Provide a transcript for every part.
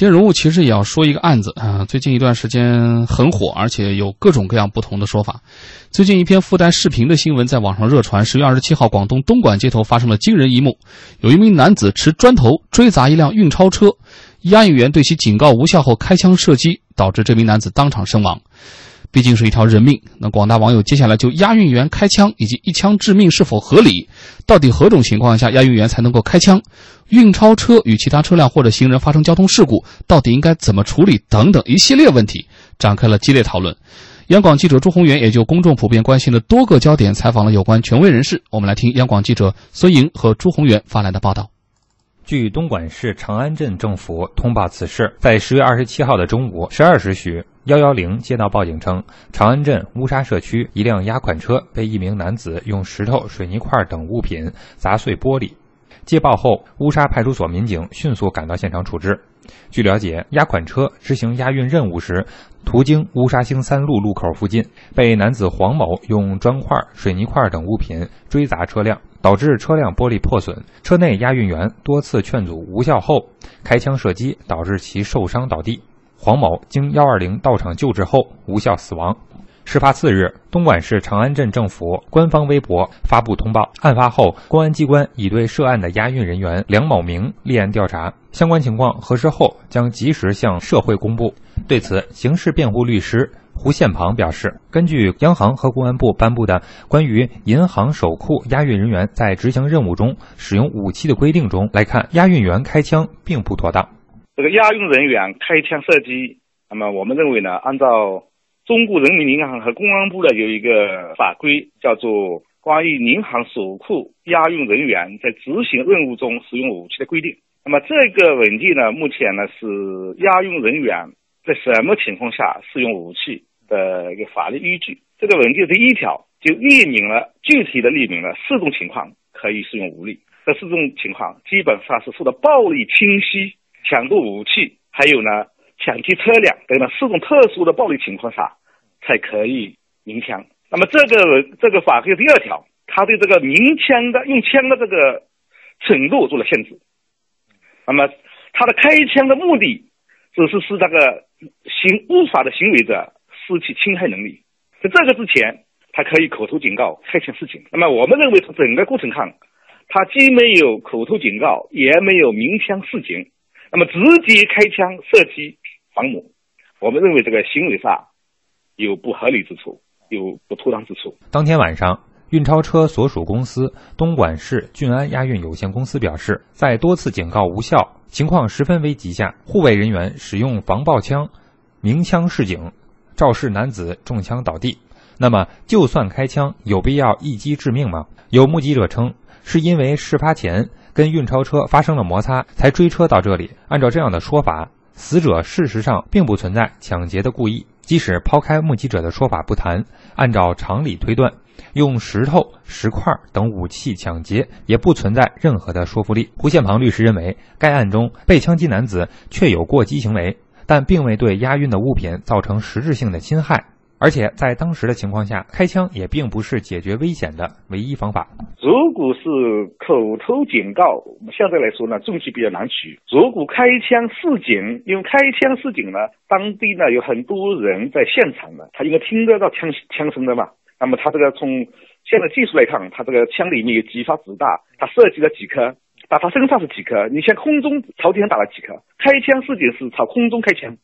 今天人物其实也要说一个案子啊，最近一段时间很火，而且有各种各样不同的说法。最近一篇附带视频的新闻在网上热传。十月二十七号，广东东莞街头发生了惊人一幕，有一名男子持砖头追砸一辆运钞车，押运员对其警告无效后开枪射击，导致这名男子当场身亡。毕竟是一条人命，那广大网友接下来就押运员开枪以及一枪致命是否合理，到底何种情况下押运员才能够开枪，运钞车与其他车辆或者行人发生交通事故，到底应该怎么处理等等一系列问题，展开了激烈讨论。央广记者朱宏元也就公众普遍关心的多个焦点采访了有关权威人士，我们来听央广记者孙莹和朱宏元发来的报道。据东莞市长安镇政府通报此事，在十月二十七号的中午十二时许。幺幺零接到报警称，长安镇乌沙社区一辆押款车被一名男子用石头、水泥块等物品砸碎玻璃。接报后，乌沙派出所民警迅速赶到现场处置。据了解，押款车执行押运任务时，途经乌沙星三路路口附近，被男子黄某用砖块、水泥块等物品追砸车辆，导致车辆玻璃破损。车内押运员多次劝阻无效后，开枪射击，导致其受伤倒地。黄某经幺二零到场救治后无效死亡。事发次日，东莞市长安镇政府官方微博发布通报：案发后，公安机关已对涉案的押运人员梁某明立案调查，相关情况核实后将及时向社会公布。对此，刑事辩护律师胡宪鹏表示，根据央行和公安部颁布的关于银行首库押运人员在执行任务中使用武器的规定中来看，押运员开枪并不妥当。这个押运人员开枪射击，那么我们认为呢，按照中国人民银行和公安部的有一个法规，叫做《关于银行守库押运人员在执行任务中使用武器的规定》。那么这个文件呢，目前呢是押运人员在什么情况下使用武器的一个法律依据。这个文件第一条就列明了具体的列明了四种情况可以使用武力。这四种情况基本上是受到暴力侵袭。抢夺武器，还有呢，抢劫车辆等等四种特殊的暴力情况下，才可以鸣枪。那么这个这个法规第二条，它对这个鸣枪的用枪的这个程度做了限制。那么他的开枪的目的，只是使那个行违法的行为者失去侵害能力。在这个之前，他可以口头警告、开枪示警。那么我们认为从整个过程看，他既没有口头警告，也没有鸣枪示警。那么直接开枪射击房母，我们认为这个行为上有不合理之处，有不妥当之处。当天晚上，运钞车所属公司东莞市骏安押运有限公司表示，在多次警告无效、情况十分危急下，护卫人员使用防爆枪鸣枪示警，肇事男子中枪倒地。那么，就算开枪，有必要一击致命吗？有目击者称，是因为事发前。跟运钞车发生了摩擦，才追车到这里。按照这样的说法，死者事实上并不存在抢劫的故意。即使抛开目击者的说法不谈，按照常理推断，用石头、石块等武器抢劫也不存在任何的说服力。胡宪鹏律师认为，该案中被枪击男子确有过激行为，但并未对押运的物品造成实质性的侵害。而且在当时的情况下，开枪也并不是解决危险的唯一方法。如果是口头警告，相对来说呢，证据比较难取。如果开枪示警，因为开枪示警呢，当地呢有很多人在现场呢，他应该听得到枪枪声的嘛。那么他这个从现在技术来看，他这个枪里面有几发子弹，他射击了几颗，打他身上是几颗？你像空中朝天打了几颗？开枪示警是朝空中开枪。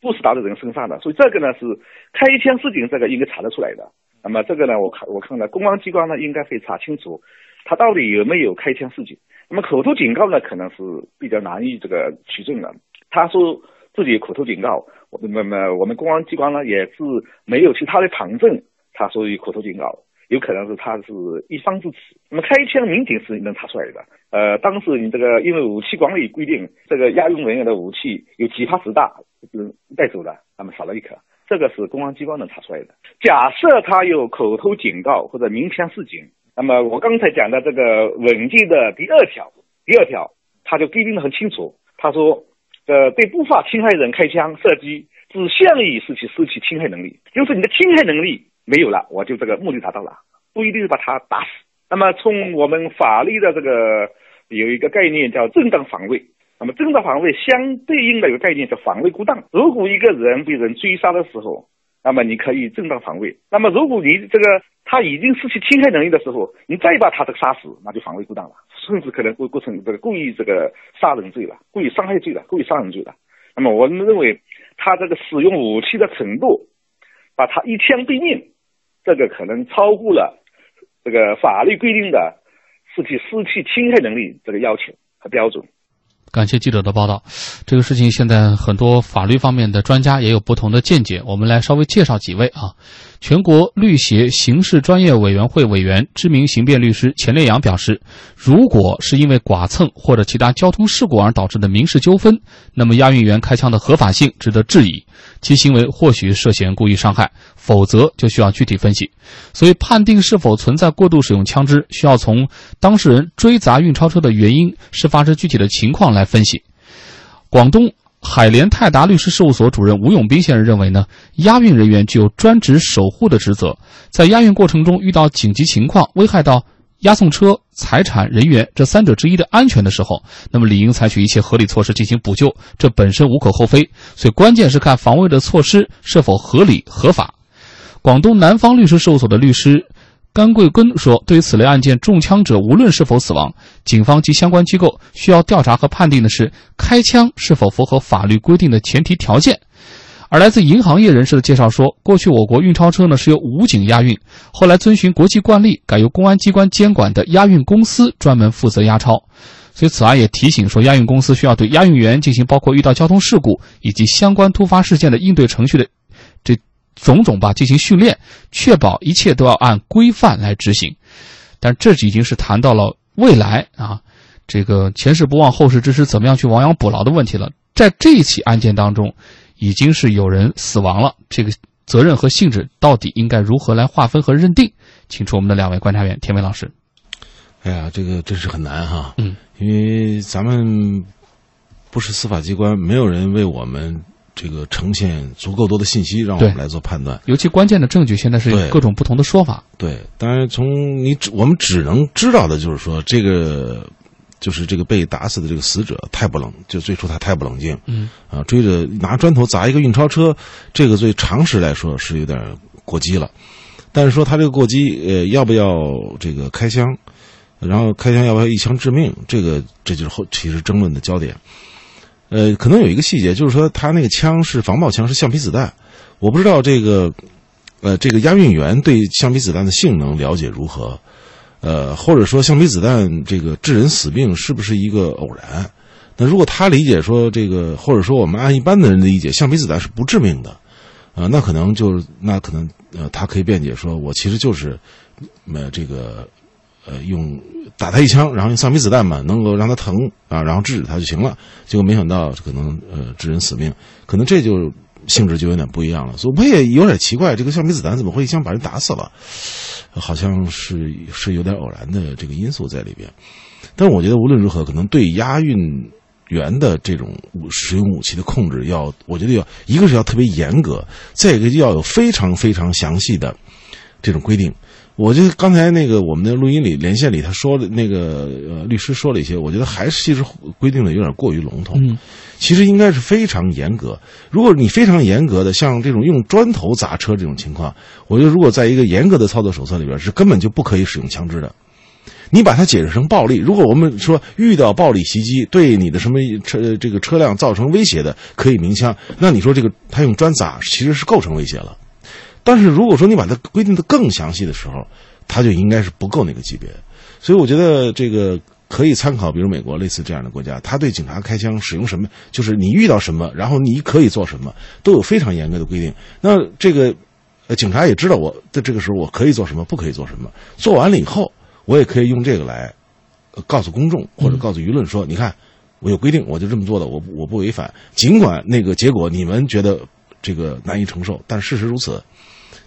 不是打在人身上的，所以这个呢是开枪示警，这个应该查得出来的。那么这个呢，我看我看呢，公安机关呢应该会查清楚，他到底有没有开枪示警。那么口头警告呢，可能是比较难以这个取证的。他说自己口头警告，那么我们公安机关呢也是没有其他的旁证，他说有口头警告。有可能是他是一方之词。那么开枪，民警是能查出来的。呃，当时你这个因为武器管理规定，这个押运人员的武器有几发子弹是带走的，那么少了一颗，这个是公安机关能查出来的。假设他有口头警告或者鸣枪示警，那么我刚才讲的这个文件的第二条，第二条他就规定的很清楚，他说，呃，对不法侵害人开枪射击，只限于使其失去侵害能力，就是你的侵害能力。没有了，我就这个目的达到了，不一定是把他打死。那么从我们法律的这个有一个概念叫正当防卫，那么正当防卫相对应的一个概念叫防卫过当。如果一个人被人追杀的时候，那么你可以正当防卫。那么如果你这个他已经失去侵害能力的时候，你再把他这个杀死，那就防卫过当了，甚至可能会构成这个故意这个杀人罪了，故意伤害罪了，故意杀人罪了。那么我们认为他这个使用武器的程度，把他一枪毙命，这个可能超过了这个法律规定的失去失去侵害能力这个要求和标准。感谢记者的报道。这个事情现在很多法律方面的专家也有不同的见解，我们来稍微介绍几位啊。全国律协刑事专业委员会委员、知名刑辩律师钱烈阳表示，如果是因为剐蹭或者其他交通事故而导致的民事纠纷，那么押运员开枪的合法性值得质疑，其行为或许涉嫌故意伤害，否则就需要具体分析。所以，判定是否存在过度使用枪支，需要从当事人追砸运钞车的原因、事发时具体的情况来分析。广东。海联泰达律师事务所主任吴永斌先生认为呢，押运人员具有专职守护的职责，在押运过程中遇到紧急情况，危害到押送车、财产、人员这三者之一的安全的时候，那么理应采取一切合理措施进行补救，这本身无可厚非。所以关键是看防卫的措施是否合理合法。广东南方律师事务所的律师。甘桂根说：“对于此类案件，中枪者无论是否死亡，警方及相关机构需要调查和判定的是开枪是否符合法律规定的前提条件。”而来自银行业人士的介绍说：“过去我国运钞车呢是由武警押运，后来遵循国际惯例，改由公安机关监管的押运公司专门负责押钞。所以此案也提醒说，押运公司需要对押运员进行包括遇到交通事故以及相关突发事件的应对程序的。”种种吧，进行训练，确保一切都要按规范来执行。但这已经是谈到了未来啊，这个前事不忘后事之师，怎么样去亡羊补牢的问题了。在这一起案件当中，已经是有人死亡了，这个责任和性质到底应该如何来划分和认定？请出我们的两位观察员，田伟老师。哎呀，这个真是很难哈，嗯，因为咱们不是司法机关，没有人为我们。这个呈现足够多的信息，让我们来做判断。尤其关键的证据，现在是有各种不同的说法。对，当然从你只我们只能知道的就是说，这个就是这个被打死的这个死者太不冷，就最初他太不冷静。嗯啊，追着拿砖头砸一个运钞车，这个对常识来说是有点过激了。但是说他这个过激，呃，要不要这个开枪？然后开枪要不要一枪致命？这个这就是后其实争论的焦点。呃，可能有一个细节，就是说他那个枪是防爆枪，是橡皮子弹。我不知道这个，呃，这个押运员对橡皮子弹的性能了解如何？呃，或者说橡皮子弹这个致人死命是不是一个偶然？那如果他理解说这个，或者说我们按一般的人的理解，橡皮子弹是不致命的，啊，那可能就那可能呃，他可以辩解说，我其实就是，呃，这个。呃，用打他一枪，然后用橡皮子弹嘛，能够让他疼啊，然后制止他就行了。结果没想到可能呃致人死命，可能这就性质就有点不一样了。所以我也有点奇怪，这个橡皮子弹怎么会一枪把人打死了？好像是是有点偶然的这个因素在里边。但是我觉得无论如何，可能对押运员的这种使用武器的控制，要我觉得要一个是要特别严格，再一个要有非常非常详细的这种规定。我就刚才那个我们的录音里连线里他说的那个呃律师说了一些，我觉得还是其实规定的有点过于笼统。嗯，其实应该是非常严格。如果你非常严格的像这种用砖头砸车这种情况，我觉得如果在一个严格的操作手册里边是根本就不可以使用枪支的。你把它解释成暴力，如果我们说遇到暴力袭击对你的什么车这个车辆造成威胁的可以鸣枪，那你说这个他用砖砸其实是构成威胁了。但是如果说你把它规定的更详细的时候，它就应该是不够那个级别。所以我觉得这个可以参考，比如美国类似这样的国家，他对警察开枪使用什么，就是你遇到什么，然后你可以做什么，都有非常严格的规定。那这个，呃，警察也知道我在这个时候我可以做什么，不可以做什么。做完了以后，我也可以用这个来告诉公众或者告诉舆论说：你看，我有规定，我就这么做的，我我不违反。尽管那个结果你们觉得这个难以承受，但事实如此。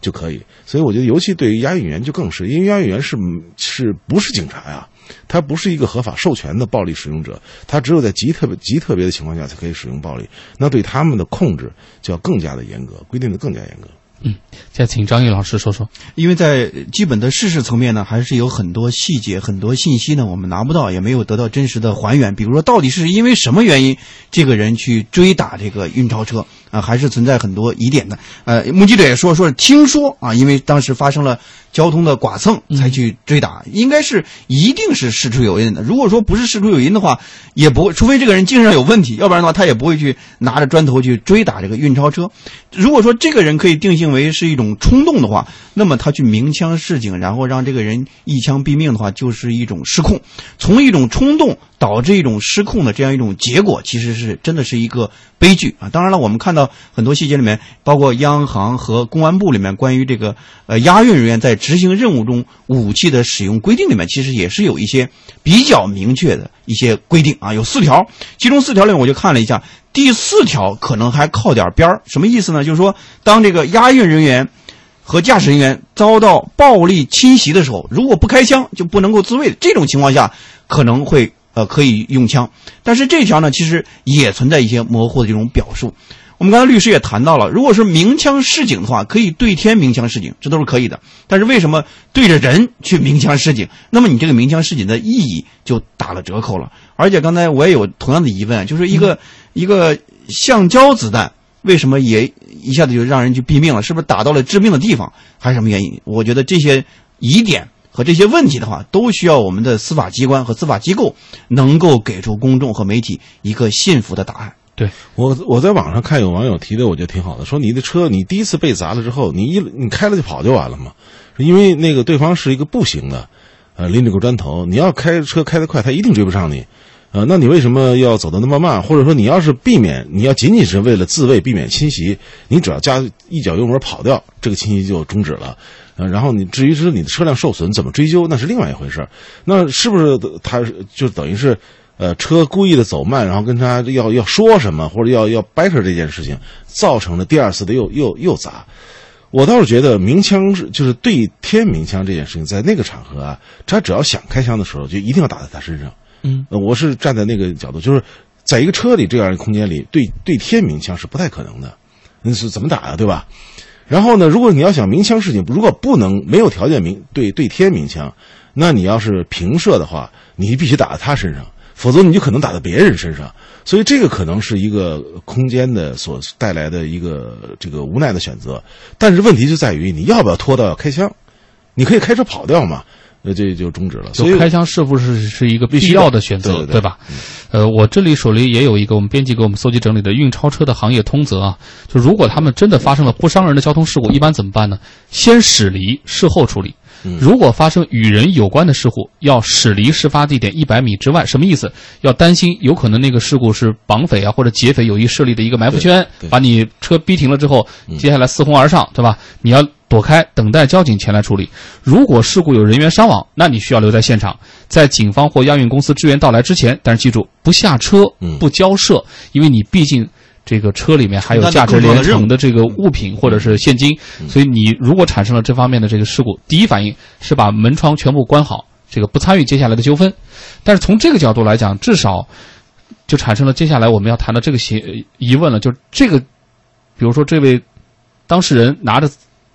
就可以，所以我觉得，尤其对于押运员就更是，因为押运员是是不是警察呀？他不是一个合法授权的暴力使用者，他只有在极特别、极特别的情况下才可以使用暴力。那对他们的控制就要更加的严格，规定的更加严格。嗯再请张毅老师说说。因为在基本的事实层面呢，还是有很多细节、很多信息呢，我们拿不到，也没有得到真实的还原。比如说，到底是因为什么原因，这个人去追打这个运钞车啊，还是存在很多疑点的。呃，目击者也说，说听说啊，因为当时发生了交通的剐蹭，才去追打，应该是一定是事出有因的。如果说不是事出有因的话，也不会，除非这个人精神上有问题，要不然的话，他也不会去拿着砖头去追打这个运钞车。如果说这个人可以定性为是一种冲动的话，那么他去鸣枪示警，然后让这个人一枪毙命的话，就是一种失控。从一种冲动导致一种失控的这样一种结果，其实是真的是一个悲剧啊！当然了，我们看到很多细节里面，包括央行和公安部里面关于这个呃押运人员在执行任务中武器的使用规定里面，其实也是有一些比较明确的一些规定啊，有四条，其中四条里面我就看了一下。第四条可能还靠点边儿，什么意思呢？就是说，当这个押运人员和驾驶人员遭到暴力侵袭的时候，如果不开枪就不能够自卫，这种情况下可能会呃可以用枪。但是这条呢，其实也存在一些模糊的这种表述。我们刚才律师也谈到了，如果是鸣枪示警的话，可以对天鸣枪示警，这都是可以的。但是为什么对着人去鸣枪示警？那么你这个鸣枪示警的意义就打了折扣了。而且刚才我也有同样的疑问，就是一个。一个橡胶子弹为什么也一下子就让人去毙命了？是不是打到了致命的地方，还是什么原因？我觉得这些疑点和这些问题的话，都需要我们的司法机关和司法机构能够给出公众和媒体一个信服的答案。对我，我在网上看有网友提的，我觉得挺好的，说你的车你第一次被砸了之后，你一你开了就跑就完了嘛，因为那个对方是一个步行的，呃，拎着个砖头，你要开车开得快，他一定追不上你。呃，那你为什么要走的那么慢？或者说，你要是避免，你要仅仅是为了自卫，避免侵袭，你只要加一脚油门跑掉，这个侵袭就终止了。呃，然后你至于是你的车辆受损，怎么追究，那是另外一回事那是不是他就等于是，呃，车故意的走慢，然后跟他要要说什么，或者要要掰扯这件事情，造成了第二次的又又又砸？我倒是觉得鸣枪是就是对天鸣枪这件事情，在那个场合啊，他只要想开枪的时候，就一定要打在他身上。嗯，我是站在那个角度，就是在一个车里这样一个空间里，对对天鸣枪是不太可能的，那是怎么打呀，对吧？然后呢，如果你要想鸣枪事情，如果不能没有条件鸣对对天鸣枪，那你要是平射的话，你必须打在他身上，否则你就可能打到别人身上。所以这个可能是一个空间的所带来的一个这个无奈的选择。但是问题就在于你要不要拖到要开枪？你可以开车跑掉嘛？那这就终止了。所以开枪是不是是一个必要的选择，对吧？呃，我这里手里也有一个我们编辑给我们搜集整理的运钞车的行业通则啊。就如果他们真的发生了不伤人的交通事故，一般怎么办呢？先驶离，事后处理。如果发生与人有关的事故，要驶离事发地点一百米之外。什么意思？要担心有可能那个事故是绑匪啊或者劫匪有意设立的一个埋伏圈，把你车逼停了之后，接下来四哄而上，对吧？你要。躲开，等待交警前来处理。如果事故有人员伤亡，那你需要留在现场，在警方或押运公司支援到来之前。但是记住，不下车，不交涉，因为你毕竟这个车里面还有价值连城的这个物品或者是现金，所以你如果产生了这方面的这个事故，第一反应是把门窗全部关好，这个不参与接下来的纠纷。但是从这个角度来讲，至少就产生了接下来我们要谈的这个疑疑问了，就这个，比如说这位当事人拿着。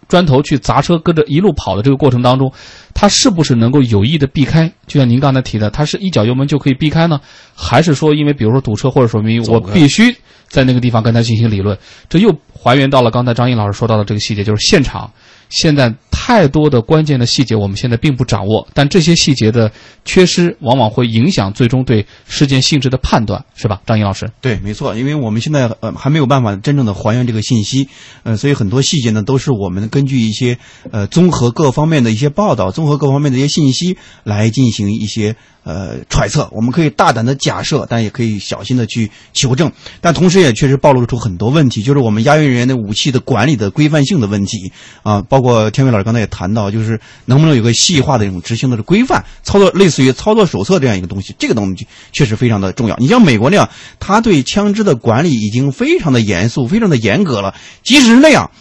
砖头去砸车，跟着一路跑的这个过程当中，他是不是能够有意的避开？就像您刚才提的，他是一脚油门就可以避开呢，还是说因为比如说堵车或者说明我必须在那个地方跟他进行理论？这又还原到了刚才张毅老师说到的这个细节，就是现场。现在太多的关键的细节，我们现在并不掌握，但这些细节的缺失，往往会影响最终对事件性质的判断，是吧，张毅老师？对，没错，因为我们现在呃还没有办法真正的还原这个信息，呃，所以很多细节呢都是我们根据一些呃综合各方面的一些报道，综合各方面的一些信息来进行一些。呃，揣测我们可以大胆的假设，但也可以小心的去求证，但同时也确实暴露出很多问题，就是我们押运人员的武器的管理的规范性的问题啊，包括天伟老师刚才也谈到，就是能不能有个细化的一种执行的规范操作，类似于操作手册这样一个东西，这个东西确实非常的重要。你像美国那样，他对枪支的管理已经非常的严肃，非常的严格了，即使是那样。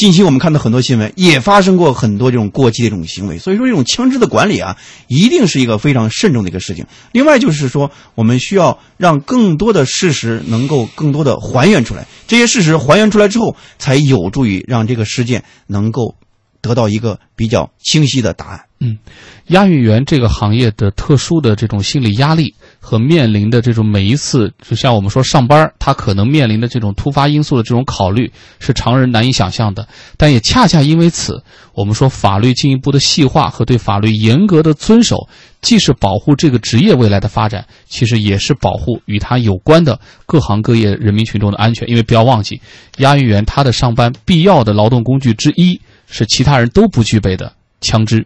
近期我们看到很多新闻，也发生过很多这种过激的这种行为。所以说，这种枪支的管理啊，一定是一个非常慎重的一个事情。另外就是说，我们需要让更多的事实能够更多的还原出来，这些事实还原出来之后，才有助于让这个事件能够得到一个比较清晰的答案。嗯，押运员这个行业的特殊的这种心理压力和面临的这种每一次，就像我们说上班，他可能面临的这种突发因素的这种考虑，是常人难以想象的。但也恰恰因为此，我们说法律进一步的细化和对法律严格的遵守，既是保护这个职业未来的发展，其实也是保护与他有关的各行各业人民群众的安全。因为不要忘记，押运员他的上班必要的劳动工具之一是其他人都不具备的枪支。